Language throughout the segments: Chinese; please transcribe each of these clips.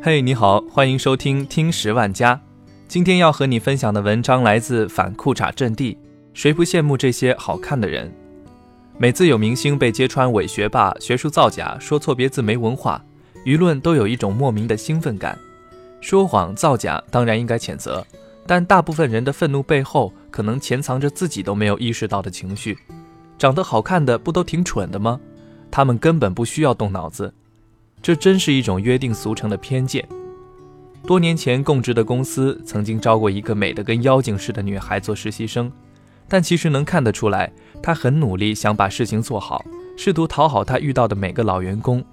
嘿，你好，欢迎收听听十万加。今天要和你分享的文章来自反裤衩阵地。谁不羡慕这些好看的人？每次有明星被揭穿伪学霸、学术造假、说错别字、没文化，舆论都有一种莫名的兴奋感。说谎造假当然应该谴责，但大部分人的愤怒背后，可能潜藏着自己都没有意识到的情绪。长得好看的不都挺蠢的吗？他们根本不需要动脑子。这真是一种约定俗成的偏见。多年前供职的公司曾经招过一个美得跟妖精似的女孩做实习生，但其实能看得出来，她很努力想把事情做好，试图讨好她遇到的每个老员工。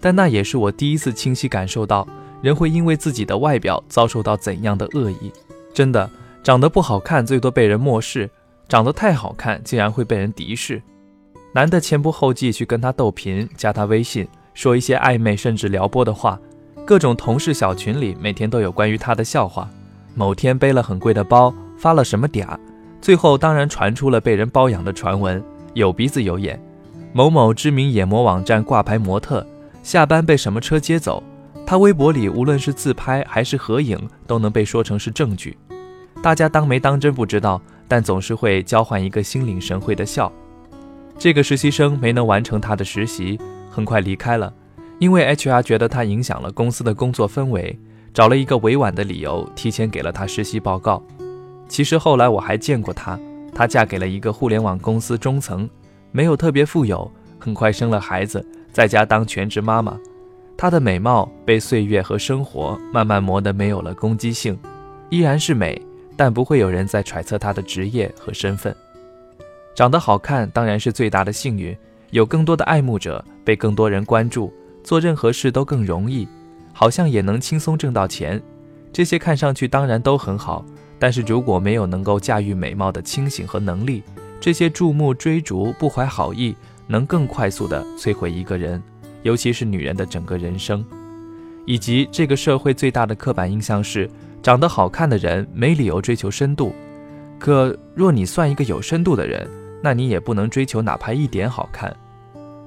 但那也是我第一次清晰感受到，人会因为自己的外表遭受到怎样的恶意。真的，长得不好看最多被人漠视，长得太好看竟然会被人敌视。男的前仆后继去跟她斗贫，加她微信。说一些暧昧甚至撩拨的话，各种同事小群里每天都有关于他的笑话。某天背了很贵的包，发了什么嗲，最后当然传出了被人包养的传闻，有鼻子有眼。某某知名眼模网站挂牌模特，下班被什么车接走，他微博里无论是自拍还是合影，都能被说成是证据。大家当没当真不知道，但总是会交换一个心领神会的笑。这个实习生没能完成他的实习。很快离开了，因为 HR 觉得他影响了公司的工作氛围，找了一个委婉的理由，提前给了他实习报告。其实后来我还见过她，她嫁给了一个互联网公司中层，没有特别富有，很快生了孩子，在家当全职妈妈。她的美貌被岁月和生活慢慢磨得没有了攻击性，依然是美，但不会有人再揣测她的职业和身份。长得好看当然是最大的幸运。有更多的爱慕者，被更多人关注，做任何事都更容易，好像也能轻松挣到钱。这些看上去当然都很好，但是如果没有能够驾驭美貌的清醒和能力，这些注目追逐不怀好意，能更快速地摧毁一个人，尤其是女人的整个人生。以及这个社会最大的刻板印象是，长得好看的人没理由追求深度。可若你算一个有深度的人，那你也不能追求哪怕一点好看。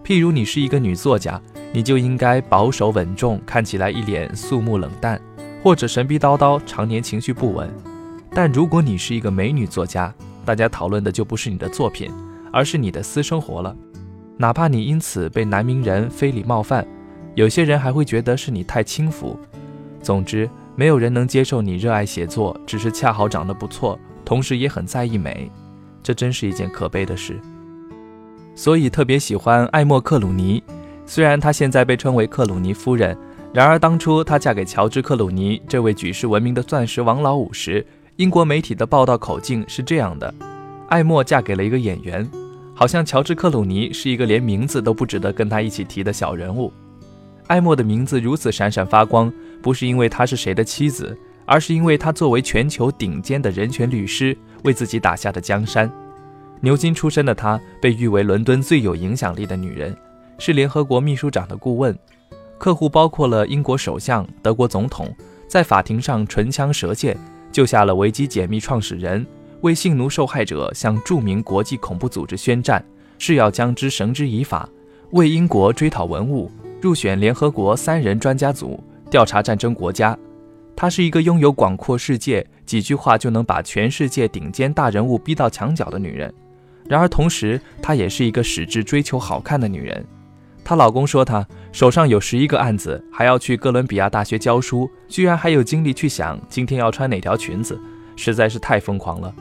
譬如你是一个女作家，你就应该保守稳重，看起来一脸肃穆冷淡，或者神逼叨叨，常年情绪不稳。但如果你是一个美女作家，大家讨论的就不是你的作品，而是你的私生活了。哪怕你因此被男名人非礼冒犯，有些人还会觉得是你太轻浮。总之，没有人能接受你热爱写作，只是恰好长得不错，同时也很在意美。这真是一件可悲的事，所以特别喜欢艾默克鲁尼。虽然她现在被称为克鲁尼夫人，然而当初她嫁给乔治克鲁尼这位举世闻名的钻石王老五时，英国媒体的报道口径是这样的：艾默嫁给了一个演员，好像乔治克鲁尼是一个连名字都不值得跟他一起提的小人物。艾默的名字如此闪闪发光，不是因为她是谁的妻子，而是因为她作为全球顶尖的人权律师。为自己打下的江山。牛津出身的她被誉为伦敦最有影响力的女人，是联合国秘书长的顾问，客户包括了英国首相、德国总统，在法庭上唇枪舌剑，救下了维基解密创始人，为性奴受害者向著名国际恐怖组织宣战，誓要将之绳之以法，为英国追讨文物，入选联合国三人专家组调查战争国家。她是一个拥有广阔世界。几句话就能把全世界顶尖大人物逼到墙角的女人，然而同时她也是一个矢志追求好看的女人。她老公说她手上有十一个案子，还要去哥伦比亚大学教书，居然还有精力去想今天要穿哪条裙子，实在是太疯狂了。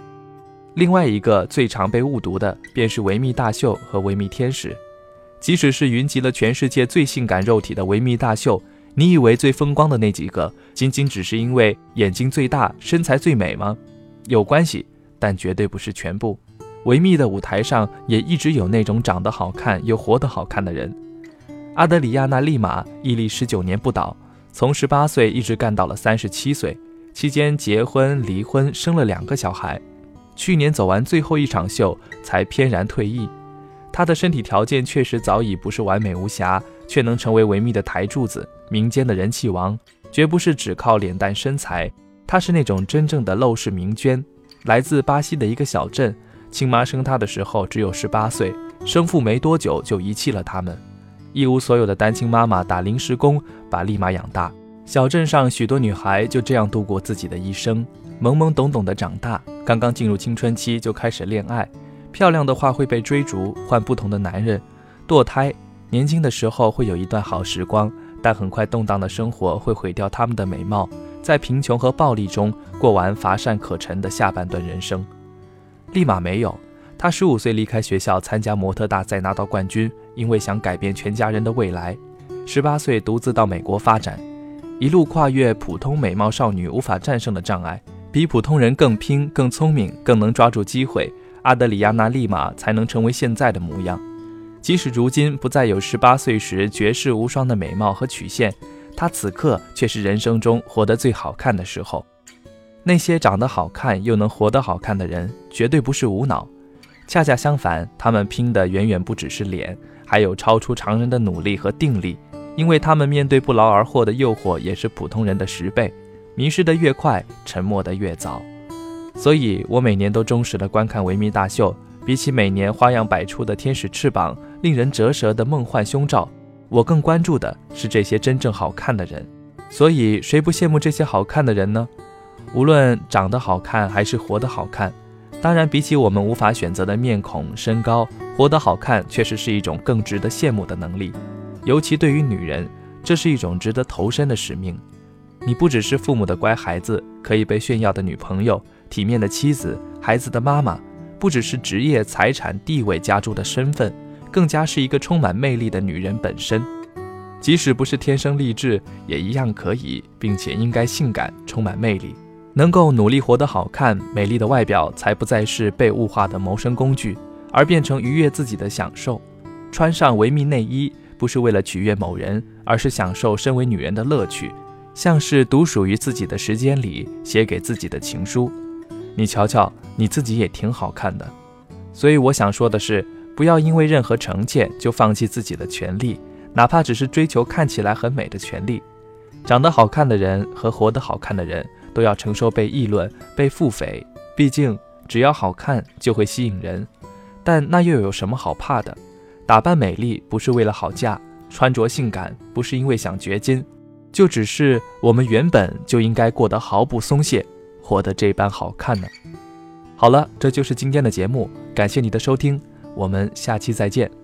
另外一个最常被误读的便是维密大秀和维密天使，即使是云集了全世界最性感肉体的维密大秀。你以为最风光的那几个，仅仅只是因为眼睛最大、身材最美吗？有关系，但绝对不是全部。维密的舞台上也一直有那种长得好看又活得好看的人。阿德里亚娜·利马屹立十九年不倒，从十八岁一直干到了三十七岁，期间结婚、离婚，生了两个小孩。去年走完最后一场秀，才翩然退役。她的身体条件确实早已不是完美无瑕，却能成为维密的台柱子。民间的人气王，绝不是只靠脸蛋身材，她是那种真正的陋室名娟，来自巴西的一个小镇。亲妈生她的时候只有十八岁，生父没多久就遗弃了他们，一无所有的单亲妈妈打临时工把丽玛养大。小镇上许多女孩就这样度过自己的一生，懵懵懂懂的长大，刚刚进入青春期就开始恋爱，漂亮的话会被追逐，换不同的男人，堕胎。年轻的时候会有一段好时光，但很快动荡的生活会毁掉他们的美貌，在贫穷和暴力中过完乏善可陈的下半段人生。立马没有，她十五岁离开学校参加模特大赛拿到冠军，因为想改变全家人的未来。十八岁独自到美国发展。一路跨越普通美貌少女无法战胜的障碍，比普通人更拼、更聪明、更能抓住机会，阿德里亚娜·利马才能成为现在的模样。即使如今不再有十八岁时绝世无双的美貌和曲线，她此刻却是人生中活得最好看的时候。那些长得好看又能活得好看的人，绝对不是无脑，恰恰相反，他们拼的远远不只是脸，还有超出常人的努力和定力。因为他们面对不劳而获的诱惑也是普通人的十倍，迷失的越快，沉默的越早。所以我每年都忠实的观看维密大秀，比起每年花样百出的天使翅膀、令人折舌的梦幻胸罩，我更关注的是这些真正好看的人。所以谁不羡慕这些好看的人呢？无论长得好看还是活得好看，当然比起我们无法选择的面孔、身高，活得好看确实是一种更值得羡慕的能力。尤其对于女人，这是一种值得投身的使命。你不只是父母的乖孩子，可以被炫耀的女朋友，体面的妻子，孩子的妈妈；不只是职业、财产、地位加诸的身份，更加是一个充满魅力的女人本身。即使不是天生丽质，也一样可以，并且应该性感、充满魅力。能够努力活得好看、美丽的外表，才不再是被物化的谋生工具，而变成愉悦自己的享受。穿上维密内衣。不是为了取悦某人，而是享受身为女人的乐趣，像是独属于自己的时间里写给自己的情书。你瞧瞧，你自己也挺好看的。所以我想说的是，不要因为任何成见就放弃自己的权利，哪怕只是追求看起来很美的权利。长得好看的人和活得好看的人都要承受被议论、被腹诽。毕竟，只要好看就会吸引人，但那又有什么好怕的？打扮美丽不是为了好嫁，穿着性感不是因为想掘金，就只是我们原本就应该过得毫不松懈，活得这般好看呢。好了，这就是今天的节目，感谢你的收听，我们下期再见。